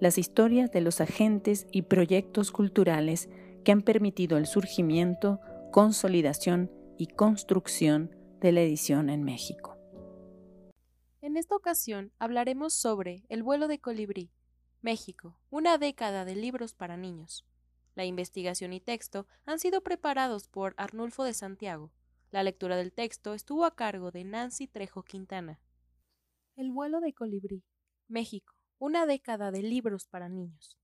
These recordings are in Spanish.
las historias de los agentes y proyectos culturales que han permitido el surgimiento, consolidación y construcción de la edición en México. En esta ocasión hablaremos sobre El vuelo de colibrí, México, una década de libros para niños. La investigación y texto han sido preparados por Arnulfo de Santiago. La lectura del texto estuvo a cargo de Nancy Trejo Quintana. El vuelo de colibrí, México, una década de libros para niños.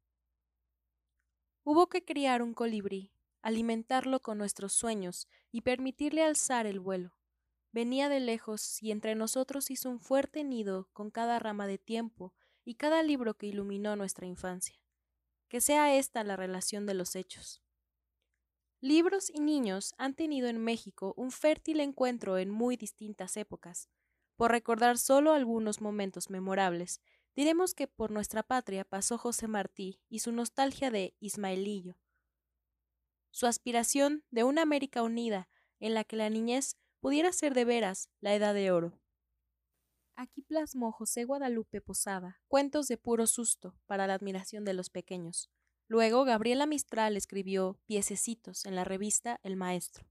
Hubo que criar un colibrí, alimentarlo con nuestros sueños y permitirle alzar el vuelo. Venía de lejos y entre nosotros hizo un fuerte nido con cada rama de tiempo y cada libro que iluminó nuestra infancia. Que sea esta la relación de los hechos. Libros y niños han tenido en México un fértil encuentro en muy distintas épocas. Por recordar solo algunos momentos memorables, Diremos que por nuestra patria pasó José Martí y su nostalgia de Ismaelillo, su aspiración de una América unida en la que la niñez pudiera ser de veras la edad de oro. Aquí plasmó José Guadalupe Posada cuentos de puro susto para la admiración de los pequeños. Luego Gabriela Mistral escribió Piececitos en la revista El Maestro.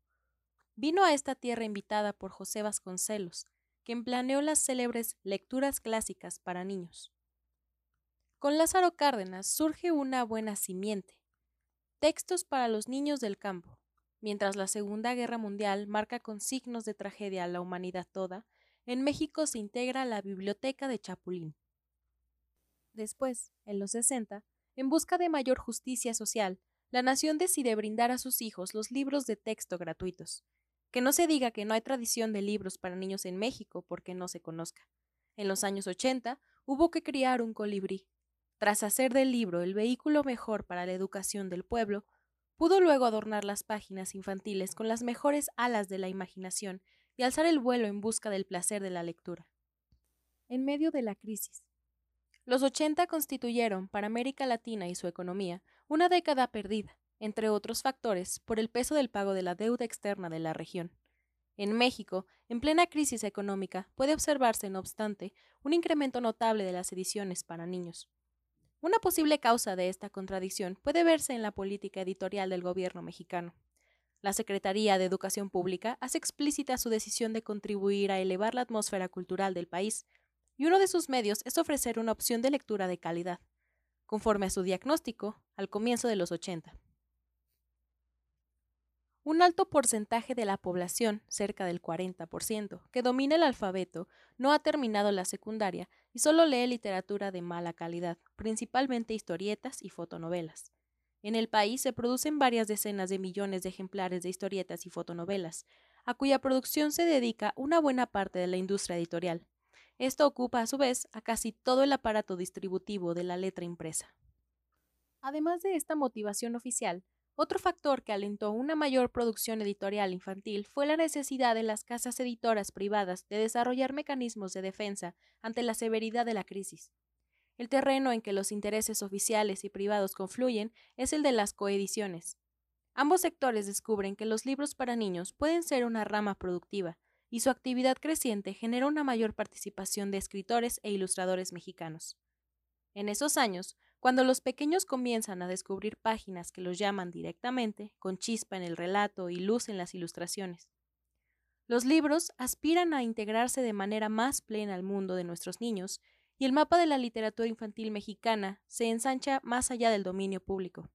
Vino a esta tierra invitada por José Vasconcelos, quien planeó las célebres lecturas clásicas para niños. Con Lázaro Cárdenas surge una buena simiente. Textos para los niños del campo. Mientras la Segunda Guerra Mundial marca con signos de tragedia a la humanidad toda, en México se integra la Biblioteca de Chapulín. Después, en los 60, en busca de mayor justicia social, la nación decide brindar a sus hijos los libros de texto gratuitos. Que no se diga que no hay tradición de libros para niños en México porque no se conozca. En los años 80 hubo que criar un colibrí, tras hacer del libro el vehículo mejor para la educación del pueblo, pudo luego adornar las páginas infantiles con las mejores alas de la imaginación y alzar el vuelo en busca del placer de la lectura. En medio de la crisis. Los 80 constituyeron para América Latina y su economía una década perdida, entre otros factores, por el peso del pago de la deuda externa de la región. En México, en plena crisis económica, puede observarse, no obstante, un incremento notable de las ediciones para niños. Una posible causa de esta contradicción puede verse en la política editorial del gobierno mexicano. La Secretaría de Educación Pública hace explícita su decisión de contribuir a elevar la atmósfera cultural del país, y uno de sus medios es ofrecer una opción de lectura de calidad, conforme a su diagnóstico al comienzo de los 80. Un alto porcentaje de la población, cerca del 40%, que domina el alfabeto, no ha terminado la secundaria y solo lee literatura de mala calidad, principalmente historietas y fotonovelas. En el país se producen varias decenas de millones de ejemplares de historietas y fotonovelas, a cuya producción se dedica una buena parte de la industria editorial. Esto ocupa a su vez a casi todo el aparato distributivo de la letra impresa. Además de esta motivación oficial, otro factor que alentó una mayor producción editorial infantil fue la necesidad de las casas editoras privadas de desarrollar mecanismos de defensa ante la severidad de la crisis. El terreno en que los intereses oficiales y privados confluyen es el de las coediciones. Ambos sectores descubren que los libros para niños pueden ser una rama productiva, y su actividad creciente genera una mayor participación de escritores e ilustradores mexicanos. En esos años, cuando los pequeños comienzan a descubrir páginas que los llaman directamente, con chispa en el relato y luz en las ilustraciones. Los libros aspiran a integrarse de manera más plena al mundo de nuestros niños, y el mapa de la literatura infantil mexicana se ensancha más allá del dominio público.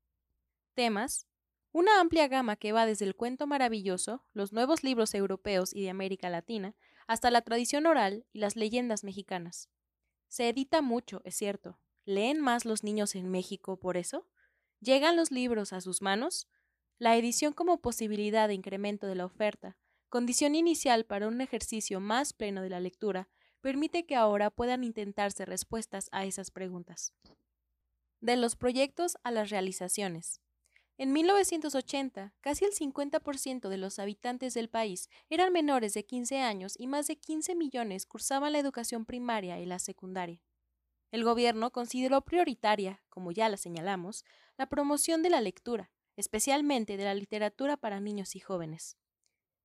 Temas. Una amplia gama que va desde el cuento maravilloso, los nuevos libros europeos y de América Latina, hasta la tradición oral y las leyendas mexicanas. Se edita mucho, es cierto, ¿Leen más los niños en México por eso? ¿Llegan los libros a sus manos? La edición como posibilidad de incremento de la oferta, condición inicial para un ejercicio más pleno de la lectura, permite que ahora puedan intentarse respuestas a esas preguntas. De los proyectos a las realizaciones. En 1980, casi el 50% de los habitantes del país eran menores de 15 años y más de 15 millones cursaban la educación primaria y la secundaria. El gobierno consideró prioritaria, como ya la señalamos, la promoción de la lectura, especialmente de la literatura para niños y jóvenes.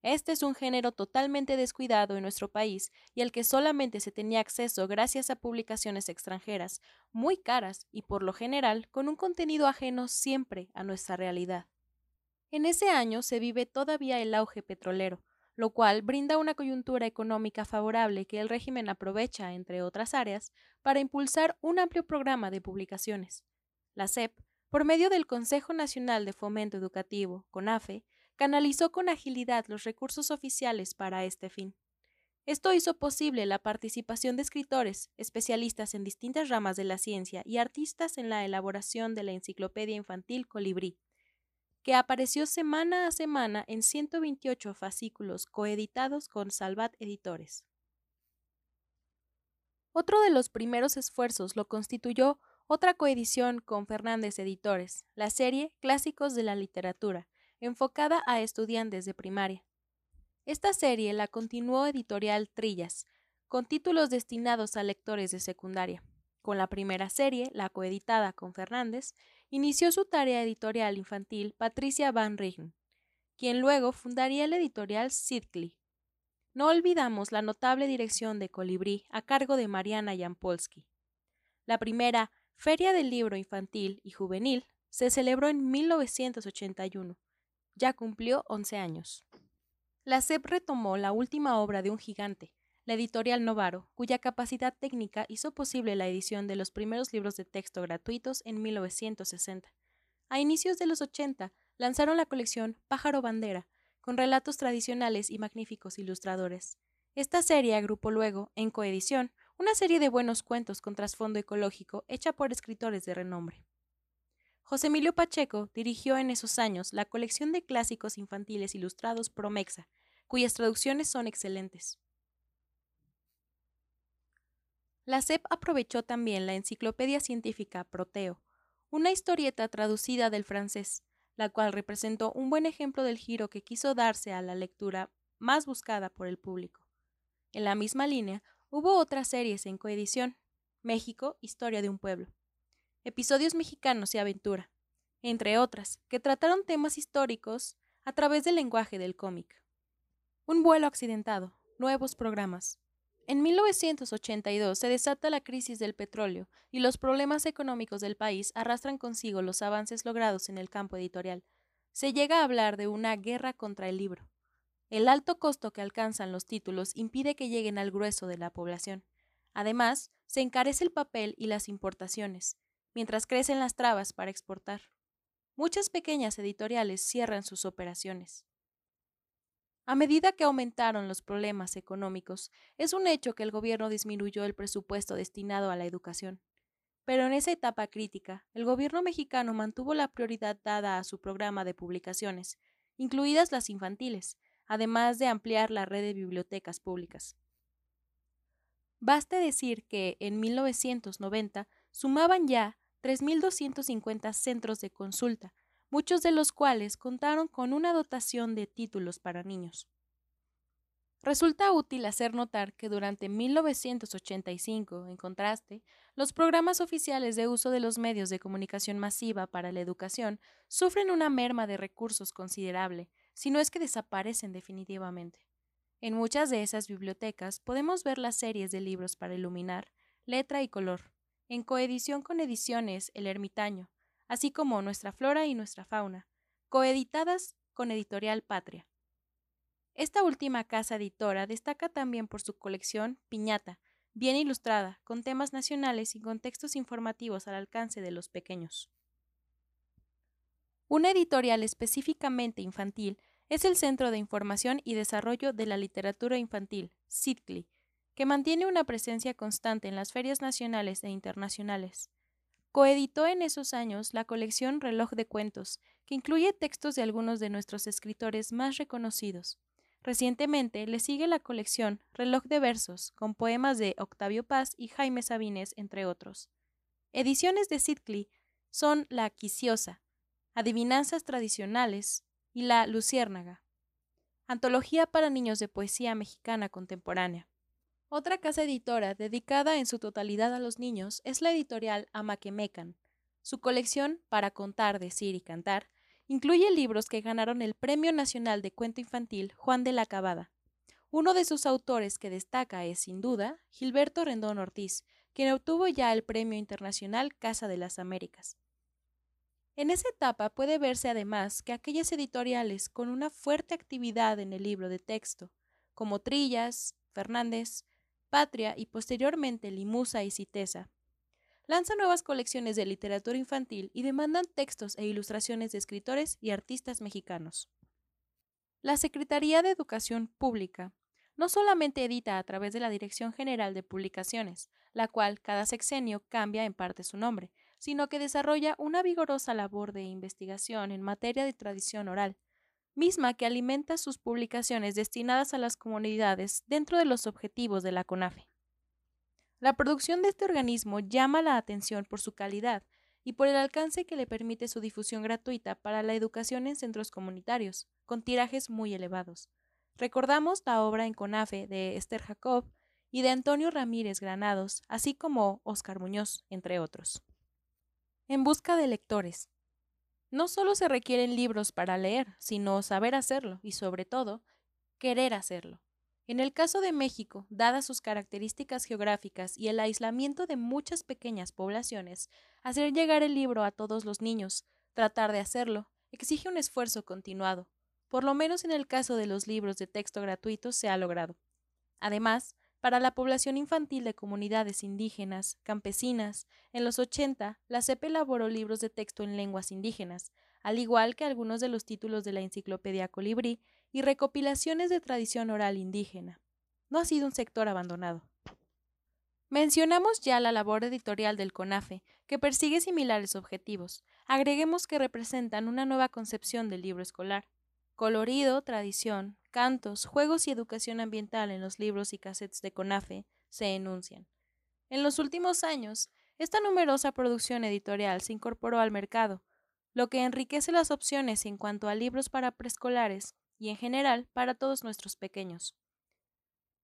Este es un género totalmente descuidado en nuestro país y al que solamente se tenía acceso gracias a publicaciones extranjeras, muy caras y por lo general con un contenido ajeno siempre a nuestra realidad. En ese año se vive todavía el auge petrolero, lo cual brinda una coyuntura económica favorable que el régimen aprovecha, entre otras áreas, para impulsar un amplio programa de publicaciones. La SEP, por medio del Consejo Nacional de Fomento Educativo, CONAFE, canalizó con agilidad los recursos oficiales para este fin. Esto hizo posible la participación de escritores, especialistas en distintas ramas de la ciencia y artistas en la elaboración de la enciclopedia infantil Colibrí, que apareció semana a semana en 128 fascículos coeditados con Salvat Editores. Otro de los primeros esfuerzos lo constituyó otra coedición con Fernández Editores, la serie Clásicos de la Literatura, enfocada a estudiantes de primaria. Esta serie la continuó Editorial Trillas, con títulos destinados a lectores de secundaria. Con la primera serie, la coeditada con Fernández, inició su tarea editorial infantil Patricia Van Rijn, quien luego fundaría la editorial Sidley. No olvidamos la notable dirección de Colibrí a cargo de Mariana Jampolsky. La primera Feria del Libro Infantil y Juvenil se celebró en 1981 ya cumplió 11 años. La SEP retomó la última obra de un gigante, la editorial Novaro, cuya capacidad técnica hizo posible la edición de los primeros libros de texto gratuitos en 1960. A inicios de los 80 lanzaron la colección Pájaro Bandera, con relatos tradicionales y magníficos ilustradores. Esta serie agrupó luego, en coedición, una serie de buenos cuentos con trasfondo ecológico hecha por escritores de renombre. José Emilio Pacheco dirigió en esos años la colección de clásicos infantiles ilustrados Promexa, cuyas traducciones son excelentes. La CEP aprovechó también la enciclopedia científica Proteo, una historieta traducida del francés, la cual representó un buen ejemplo del giro que quiso darse a la lectura más buscada por el público. En la misma línea, hubo otras series en coedición, México, Historia de un pueblo episodios mexicanos y aventura, entre otras, que trataron temas históricos a través del lenguaje del cómic. Un vuelo accidentado, nuevos programas. En 1982 se desata la crisis del petróleo y los problemas económicos del país arrastran consigo los avances logrados en el campo editorial. Se llega a hablar de una guerra contra el libro. El alto costo que alcanzan los títulos impide que lleguen al grueso de la población. Además, se encarece el papel y las importaciones, mientras crecen las trabas para exportar. Muchas pequeñas editoriales cierran sus operaciones. A medida que aumentaron los problemas económicos, es un hecho que el gobierno disminuyó el presupuesto destinado a la educación. Pero en esa etapa crítica, el gobierno mexicano mantuvo la prioridad dada a su programa de publicaciones, incluidas las infantiles, además de ampliar la red de bibliotecas públicas. Baste decir que en 1990 sumaban ya 3.250 centros de consulta, muchos de los cuales contaron con una dotación de títulos para niños. Resulta útil hacer notar que durante 1985, en contraste, los programas oficiales de uso de los medios de comunicación masiva para la educación sufren una merma de recursos considerable, si no es que desaparecen definitivamente. En muchas de esas bibliotecas podemos ver las series de libros para iluminar, letra y color, en coedición con ediciones El Ermitaño, así como Nuestra Flora y Nuestra Fauna, coeditadas con Editorial Patria. Esta última casa editora destaca también por su colección Piñata, bien ilustrada, con temas nacionales y contextos informativos al alcance de los pequeños. Una editorial específicamente infantil es el Centro de Información y Desarrollo de la Literatura Infantil, CITCLI, que mantiene una presencia constante en las ferias nacionales e internacionales. Coeditó en esos años la colección Reloj de Cuentos, que incluye textos de algunos de nuestros escritores más reconocidos. Recientemente le sigue la colección Reloj de Versos, con poemas de Octavio Paz y Jaime Sabines, entre otros. Ediciones de Sidcli son La Quiciosa, Adivinanzas Tradicionales y La Luciérnaga, antología para niños de poesía mexicana contemporánea. Otra casa editora dedicada en su totalidad a los niños es la editorial Amaquemecan. Su colección Para contar, decir y cantar incluye libros que ganaron el Premio Nacional de Cuento Infantil Juan de la Cabada. Uno de sus autores que destaca es, sin duda, Gilberto Rendón Ortiz, quien obtuvo ya el Premio Internacional Casa de las Américas. En esa etapa puede verse además que aquellas editoriales con una fuerte actividad en el libro de texto, como Trillas, Fernández, Patria y posteriormente Limusa y Citesa, lanzan nuevas colecciones de literatura infantil y demandan textos e ilustraciones de escritores y artistas mexicanos. La Secretaría de Educación Pública no solamente edita a través de la Dirección General de Publicaciones, la cual cada sexenio cambia en parte su nombre, sino que desarrolla una vigorosa labor de investigación en materia de tradición oral, misma que alimenta sus publicaciones destinadas a las comunidades dentro de los objetivos de la CONAFE. La producción de este organismo llama la atención por su calidad y por el alcance que le permite su difusión gratuita para la educación en centros comunitarios, con tirajes muy elevados. Recordamos la obra en CONAFE de Esther Jacob y de Antonio Ramírez Granados, así como Oscar Muñoz, entre otros. En busca de lectores. No solo se requieren libros para leer, sino saber hacerlo y, sobre todo, querer hacerlo. En el caso de México, dadas sus características geográficas y el aislamiento de muchas pequeñas poblaciones, hacer llegar el libro a todos los niños, tratar de hacerlo, exige un esfuerzo continuado. Por lo menos en el caso de los libros de texto gratuitos se ha logrado. Además, para la población infantil de comunidades indígenas, campesinas, en los 80, la CEP elaboró libros de texto en lenguas indígenas, al igual que algunos de los títulos de la Enciclopedia Colibrí y recopilaciones de tradición oral indígena. No ha sido un sector abandonado. Mencionamos ya la labor editorial del CONAFE, que persigue similares objetivos. Agreguemos que representan una nueva concepción del libro escolar. Colorido, tradición, cantos, juegos y educación ambiental en los libros y cassettes de CONAFE se enuncian. En los últimos años, esta numerosa producción editorial se incorporó al mercado, lo que enriquece las opciones en cuanto a libros para preescolares y en general para todos nuestros pequeños.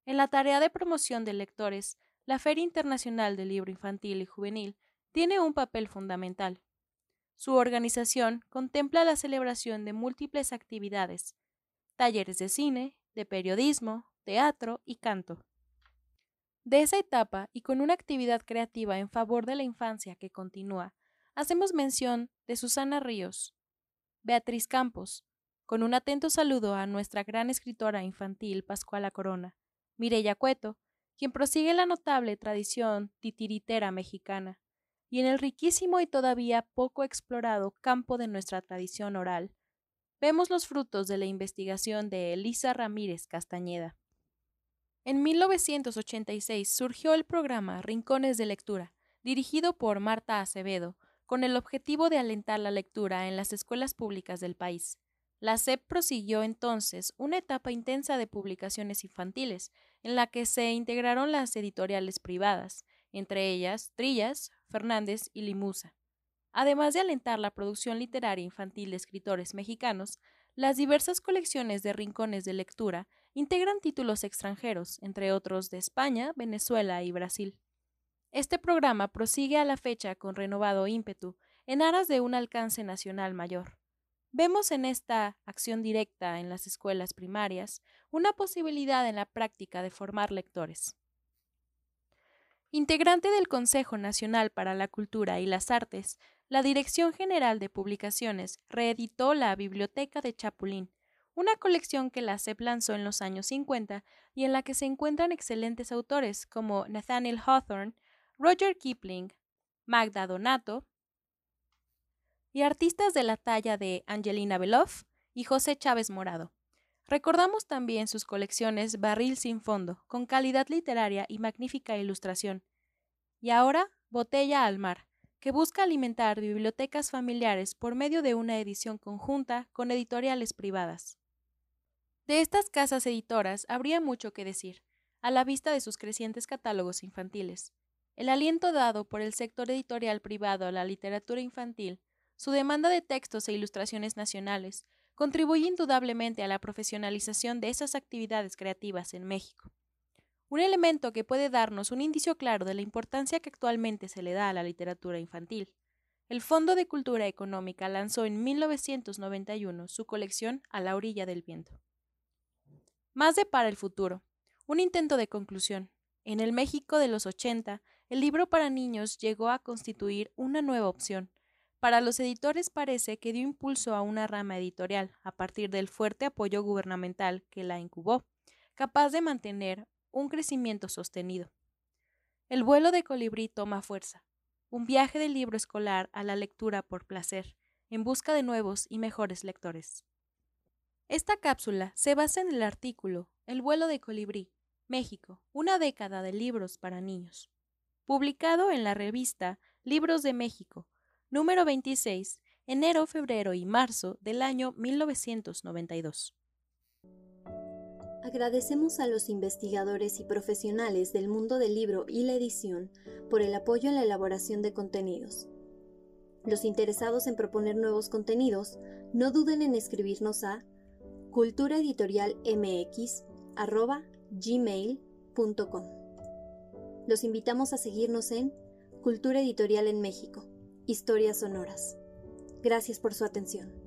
En la tarea de promoción de lectores, la Feria Internacional del Libro Infantil y Juvenil tiene un papel fundamental. Su organización contempla la celebración de múltiples actividades, talleres de cine, de periodismo, teatro y canto. De esa etapa y con una actividad creativa en favor de la infancia que continúa, hacemos mención de Susana Ríos, Beatriz Campos, con un atento saludo a nuestra gran escritora infantil Pascuala Corona, Mireya Cueto, quien prosigue la notable tradición titiritera mexicana, y en el riquísimo y todavía poco explorado campo de nuestra tradición oral, vemos los frutos de la investigación de Elisa Ramírez Castañeda. En 1986 surgió el programa Rincones de Lectura, dirigido por Marta Acevedo, con el objetivo de alentar la lectura en las escuelas públicas del país. La SEP prosiguió entonces una etapa intensa de publicaciones infantiles, en la que se integraron las editoriales privadas, entre ellas Trillas, Fernández y Limusa. Además de alentar la producción literaria infantil de escritores mexicanos, las diversas colecciones de rincones de lectura integran títulos extranjeros, entre otros de España, Venezuela y Brasil. Este programa prosigue a la fecha con renovado ímpetu, en aras de un alcance nacional mayor. Vemos en esta acción directa en las escuelas primarias una posibilidad en la práctica de formar lectores. Integrante del Consejo Nacional para la Cultura y las Artes, la Dirección General de Publicaciones reeditó la Biblioteca de Chapulín, una colección que la CEP lanzó en los años 50 y en la que se encuentran excelentes autores como Nathaniel Hawthorne, Roger Kipling, Magda Donato y artistas de la talla de Angelina Beloff y José Chávez Morado. Recordamos también sus colecciones Barril sin fondo, con calidad literaria y magnífica ilustración. Y ahora, Botella al mar, que busca alimentar bibliotecas familiares por medio de una edición conjunta con editoriales privadas. De estas casas editoras habría mucho que decir, a la vista de sus crecientes catálogos infantiles. El aliento dado por el sector editorial privado a la literatura infantil, su demanda de textos e ilustraciones nacionales, contribuye indudablemente a la profesionalización de esas actividades creativas en México. Un elemento que puede darnos un indicio claro de la importancia que actualmente se le da a la literatura infantil. El Fondo de Cultura Económica lanzó en 1991 su colección A la orilla del viento. Más de para el futuro. Un intento de conclusión. En el México de los 80, el libro para niños llegó a constituir una nueva opción. Para los editores parece que dio impulso a una rama editorial a partir del fuerte apoyo gubernamental que la incubó, capaz de mantener un crecimiento sostenido. El vuelo de colibrí toma fuerza, un viaje del libro escolar a la lectura por placer, en busca de nuevos y mejores lectores. Esta cápsula se basa en el artículo El vuelo de colibrí, México, una década de libros para niños, publicado en la revista Libros de México, número 26, enero, febrero y marzo del año 1992. Agradecemos a los investigadores y profesionales del mundo del libro y la edición por el apoyo en la elaboración de contenidos. Los interesados en proponer nuevos contenidos, no duden en escribirnos a culturaeditorialmx.gmail.com. Los invitamos a seguirnos en Cultura Editorial en México, Historias Sonoras. Gracias por su atención.